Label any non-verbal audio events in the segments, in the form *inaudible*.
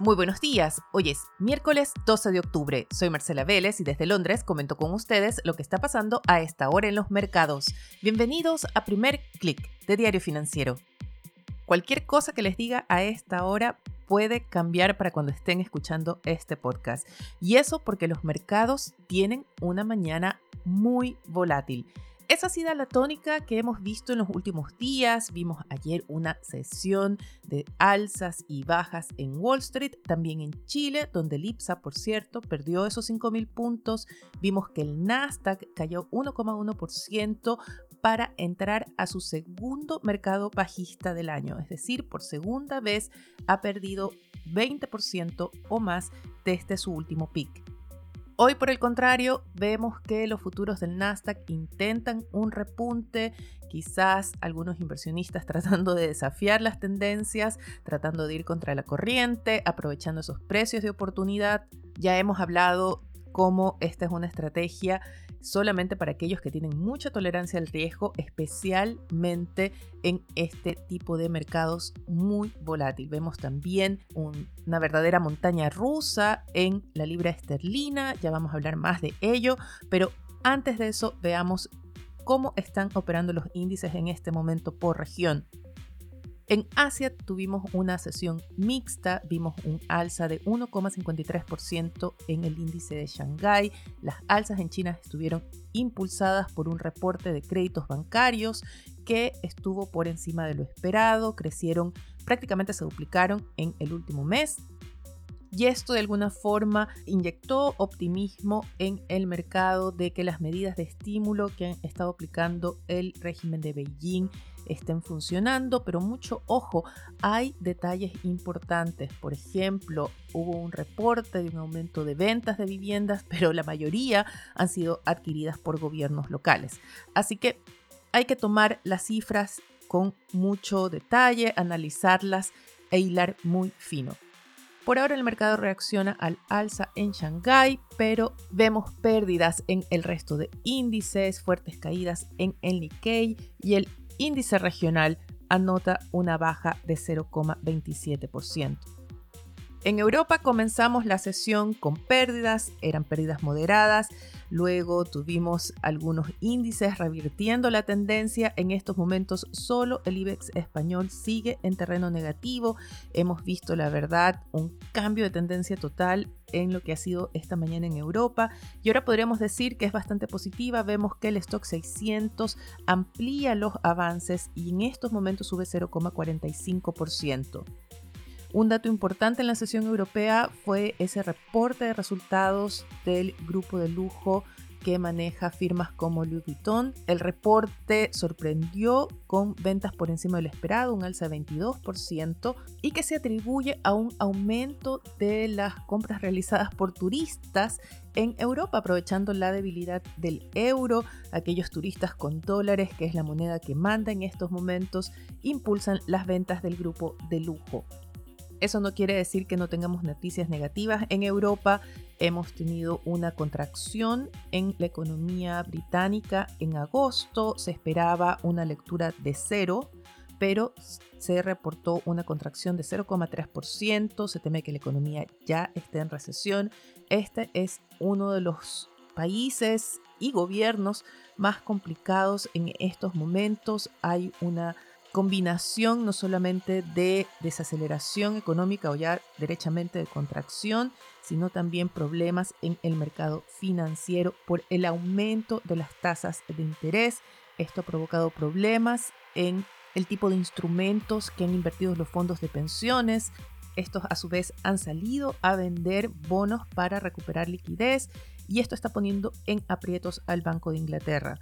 Muy buenos días, hoy es miércoles 12 de octubre. Soy Marcela Vélez y desde Londres comento con ustedes lo que está pasando a esta hora en los mercados. Bienvenidos a Primer Click de Diario Financiero. Cualquier cosa que les diga a esta hora puede cambiar para cuando estén escuchando este podcast. Y eso porque los mercados tienen una mañana muy volátil. Esa ha sido la tónica que hemos visto en los últimos días. Vimos ayer una sesión de alzas y bajas en Wall Street, también en Chile, donde el IPSA, por cierto, perdió esos 5.000 puntos. Vimos que el Nasdaq cayó 1,1% para entrar a su segundo mercado bajista del año, es decir, por segunda vez ha perdido 20% o más desde su último pic. Hoy, por el contrario, vemos que los futuros del Nasdaq intentan un repunte, quizás algunos inversionistas *laughs* tratando de desafiar las tendencias, tratando de ir contra la corriente, aprovechando esos precios de oportunidad. Ya hemos hablado cómo esta es una estrategia solamente para aquellos que tienen mucha tolerancia al riesgo, especialmente en este tipo de mercados muy volátil. Vemos también una verdadera montaña rusa en la libra esterlina, ya vamos a hablar más de ello, pero antes de eso veamos cómo están operando los índices en este momento por región. En Asia tuvimos una sesión mixta, vimos un alza de 1,53% en el índice de Shanghái. Las alzas en China estuvieron impulsadas por un reporte de créditos bancarios que estuvo por encima de lo esperado, crecieron, prácticamente se duplicaron en el último mes. Y esto de alguna forma inyectó optimismo en el mercado de que las medidas de estímulo que han estado aplicando el régimen de Beijing estén funcionando, pero mucho ojo, hay detalles importantes. Por ejemplo, hubo un reporte de un aumento de ventas de viviendas, pero la mayoría han sido adquiridas por gobiernos locales. Así que hay que tomar las cifras con mucho detalle, analizarlas e hilar muy fino. Por ahora el mercado reacciona al alza en Shanghái, pero vemos pérdidas en el resto de índices, fuertes caídas en el Nikkei y el índice regional anota una baja de 0,27%. En Europa comenzamos la sesión con pérdidas, eran pérdidas moderadas, luego tuvimos algunos índices revirtiendo la tendencia, en estos momentos solo el IBEX español sigue en terreno negativo, hemos visto la verdad un cambio de tendencia total en lo que ha sido esta mañana en Europa. Y ahora podríamos decir que es bastante positiva, vemos que el stock 600 amplía los avances y en estos momentos sube 0,45%. Un dato importante en la sesión europea fue ese reporte de resultados del grupo de lujo que maneja firmas como Louis Vuitton. El reporte sorprendió con ventas por encima del esperado, un alza de 22%, y que se atribuye a un aumento de las compras realizadas por turistas en Europa, aprovechando la debilidad del euro. Aquellos turistas con dólares, que es la moneda que manda en estos momentos, impulsan las ventas del grupo de lujo. Eso no quiere decir que no tengamos noticias negativas. En Europa hemos tenido una contracción en la economía británica. En agosto se esperaba una lectura de cero, pero se reportó una contracción de 0,3%. Se teme que la economía ya esté en recesión. Este es uno de los países y gobiernos más complicados en estos momentos. Hay una combinación no solamente de desaceleración económica o ya derechamente de contracción, sino también problemas en el mercado financiero por el aumento de las tasas de interés. Esto ha provocado problemas en el tipo de instrumentos que han invertido los fondos de pensiones. Estos a su vez han salido a vender bonos para recuperar liquidez y esto está poniendo en aprietos al Banco de Inglaterra.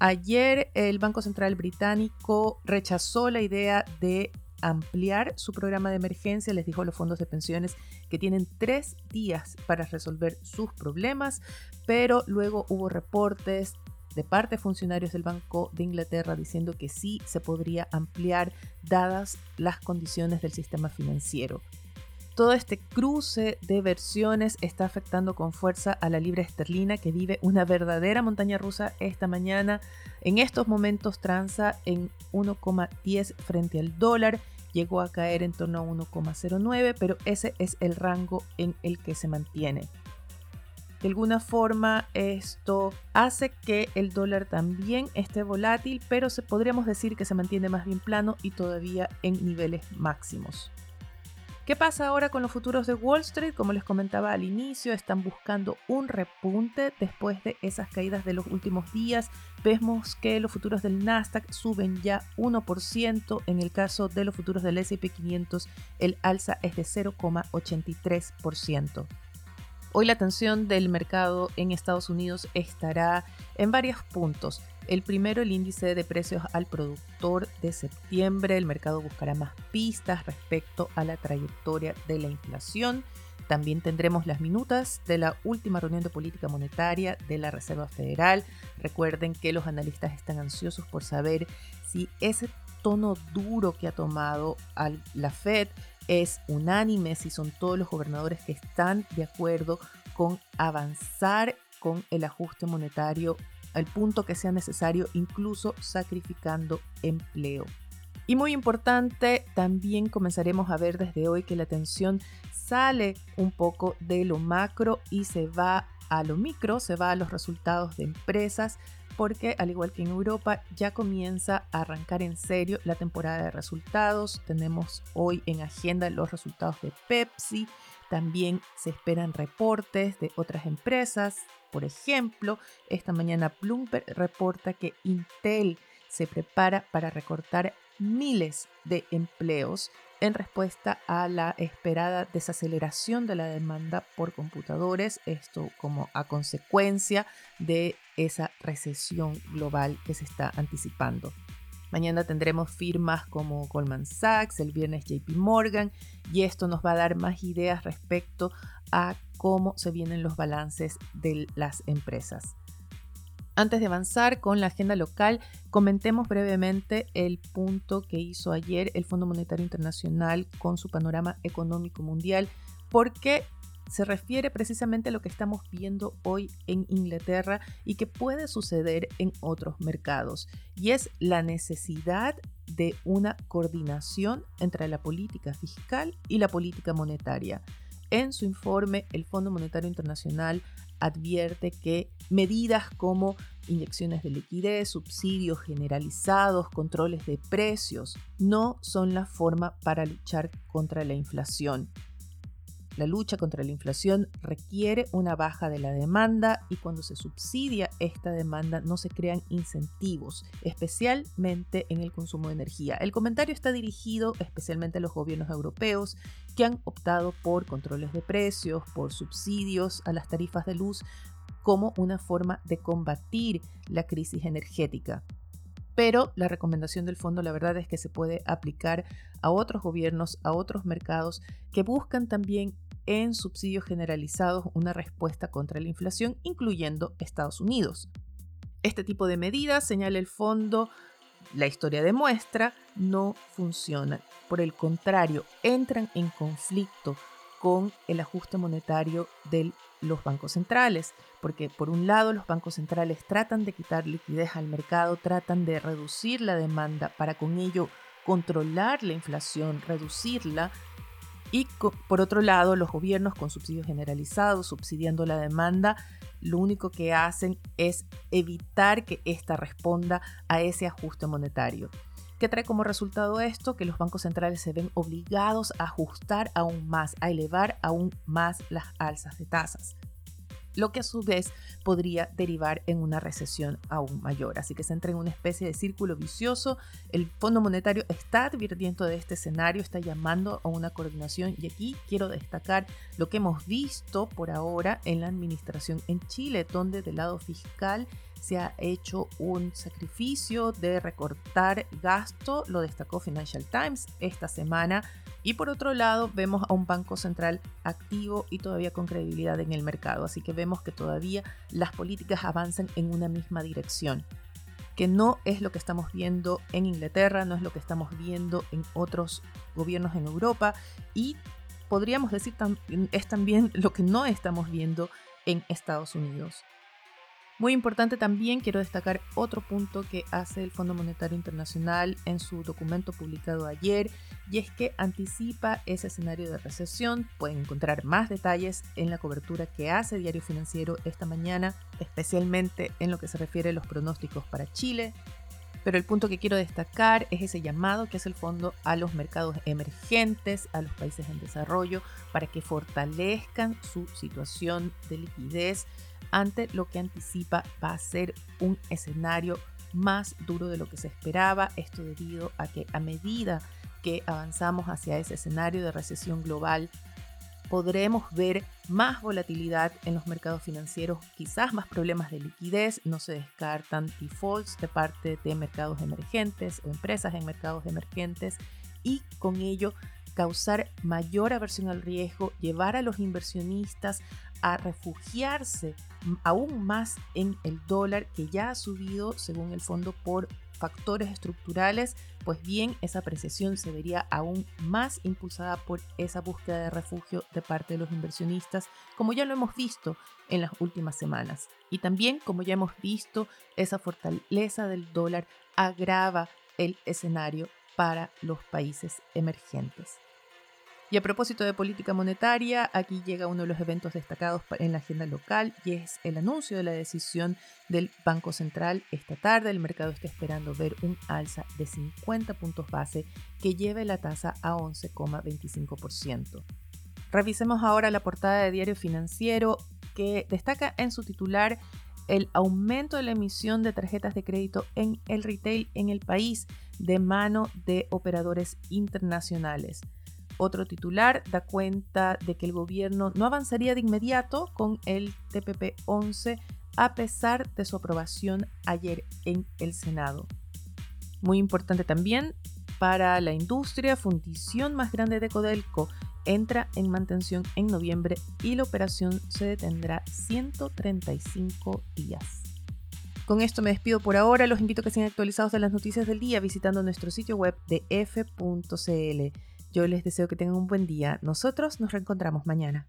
Ayer el Banco Central británico rechazó la idea de ampliar su programa de emergencia, les dijo a los fondos de pensiones que tienen tres días para resolver sus problemas, pero luego hubo reportes de parte de funcionarios del Banco de Inglaterra diciendo que sí se podría ampliar dadas las condiciones del sistema financiero todo este cruce de versiones está afectando con fuerza a la libra esterlina que vive una verdadera montaña rusa esta mañana. En estos momentos transa en 1,10 frente al dólar llegó a caer en torno a 1,09, pero ese es el rango en el que se mantiene. De alguna forma esto hace que el dólar también esté volátil, pero se, podríamos decir que se mantiene más bien plano y todavía en niveles máximos. ¿Qué pasa ahora con los futuros de Wall Street? Como les comentaba al inicio, están buscando un repunte después de esas caídas de los últimos días. Vemos que los futuros del Nasdaq suben ya 1%. En el caso de los futuros del SP 500, el alza es de 0,83%. Hoy la atención del mercado en Estados Unidos estará en varios puntos. El primero, el índice de precios al productor de septiembre. El mercado buscará más pistas respecto a la trayectoria de la inflación. También tendremos las minutas de la última reunión de política monetaria de la Reserva Federal. Recuerden que los analistas están ansiosos por saber si ese tono duro que ha tomado la Fed es unánime, si son todos los gobernadores que están de acuerdo con avanzar con el ajuste monetario al punto que sea necesario, incluso sacrificando empleo. Y muy importante, también comenzaremos a ver desde hoy que la atención sale un poco de lo macro y se va a lo micro, se va a los resultados de empresas, porque al igual que en Europa ya comienza a arrancar en serio la temporada de resultados. Tenemos hoy en agenda los resultados de Pepsi, también se esperan reportes de otras empresas. Por ejemplo, esta mañana Bloomberg reporta que Intel se prepara para recortar miles de empleos en respuesta a la esperada desaceleración de la demanda por computadores, esto como a consecuencia de esa recesión global que se está anticipando. Mañana tendremos firmas como Goldman Sachs, el viernes JP Morgan y esto nos va a dar más ideas respecto a cómo se vienen los balances de las empresas. Antes de avanzar con la agenda local, comentemos brevemente el punto que hizo ayer el Fondo Monetario Internacional con su panorama económico mundial, porque se refiere precisamente a lo que estamos viendo hoy en Inglaterra y que puede suceder en otros mercados, y es la necesidad de una coordinación entre la política fiscal y la política monetaria. En su informe, el Fondo Monetario Internacional advierte que medidas como inyecciones de liquidez, subsidios generalizados, controles de precios, no son la forma para luchar contra la inflación. La lucha contra la inflación requiere una baja de la demanda y cuando se subsidia esta demanda no se crean incentivos, especialmente en el consumo de energía. El comentario está dirigido especialmente a los gobiernos europeos que han optado por controles de precios, por subsidios a las tarifas de luz como una forma de combatir la crisis energética pero la recomendación del fondo la verdad es que se puede aplicar a otros gobiernos, a otros mercados que buscan también en subsidios generalizados una respuesta contra la inflación, incluyendo Estados Unidos. Este tipo de medidas, señala el fondo, la historia demuestra, no funcionan. Por el contrario, entran en conflicto con el ajuste monetario de los bancos centrales, porque por un lado los bancos centrales tratan de quitar liquidez al mercado, tratan de reducir la demanda para con ello controlar la inflación, reducirla, y por otro lado, los gobiernos con subsidios generalizados, subsidiando la demanda, lo único que hacen es evitar que ésta responda a ese ajuste monetario. ¿Qué trae como resultado esto? Que los bancos centrales se ven obligados a ajustar aún más, a elevar aún más las alzas de tasas lo que a su vez podría derivar en una recesión aún mayor. Así que se entra en una especie de círculo vicioso. El Fondo Monetario está advirtiendo de este escenario, está llamando a una coordinación y aquí quiero destacar lo que hemos visto por ahora en la administración en Chile, donde del lado fiscal se ha hecho un sacrificio de recortar gasto, lo destacó Financial Times esta semana y por otro lado, vemos a un banco central activo y todavía con credibilidad en el mercado. Así que vemos que todavía las políticas avanzan en una misma dirección que no es lo que estamos viendo en Inglaterra, no es lo que estamos viendo en otros gobiernos en Europa y podríamos decir es también lo que no estamos viendo en Estados Unidos. Muy importante también quiero destacar otro punto que hace el Fondo Monetario Internacional en su documento publicado ayer y es que anticipa ese escenario de recesión. Pueden encontrar más detalles en la cobertura que hace Diario Financiero esta mañana, especialmente en lo que se refiere a los pronósticos para Chile. Pero el punto que quiero destacar es ese llamado que hace el fondo a los mercados emergentes, a los países en desarrollo, para que fortalezcan su situación de liquidez ante lo que anticipa va a ser un escenario más duro de lo que se esperaba. Esto debido a que a medida que avanzamos hacia ese escenario de recesión global, podremos ver más volatilidad en los mercados financieros, quizás más problemas de liquidez, no se descartan defaults de parte de mercados emergentes o empresas en mercados emergentes y con ello causar mayor aversión al riesgo, llevar a los inversionistas a refugiarse aún más en el dólar que ya ha subido, según el fondo, por factores estructurales, pues bien, esa apreciación se vería aún más impulsada por esa búsqueda de refugio de parte de los inversionistas, como ya lo hemos visto en las últimas semanas. Y también, como ya hemos visto, esa fortaleza del dólar agrava el escenario para los países emergentes. Y a propósito de política monetaria, aquí llega uno de los eventos destacados en la agenda local y es el anuncio de la decisión del Banco Central esta tarde. El mercado está esperando ver un alza de 50 puntos base que lleve la tasa a 11,25%. Revisemos ahora la portada de Diario Financiero que destaca en su titular el aumento de la emisión de tarjetas de crédito en el retail en el país de mano de operadores internacionales. Otro titular da cuenta de que el gobierno no avanzaría de inmediato con el TPP-11 a pesar de su aprobación ayer en el Senado. Muy importante también para la industria, fundición más grande de Codelco entra en mantención en noviembre y la operación se detendrá 135 días. Con esto me despido por ahora. Los invito a que sean actualizados de las noticias del día visitando nuestro sitio web de f.cl. Yo les deseo que tengan un buen día. Nosotros nos reencontramos mañana.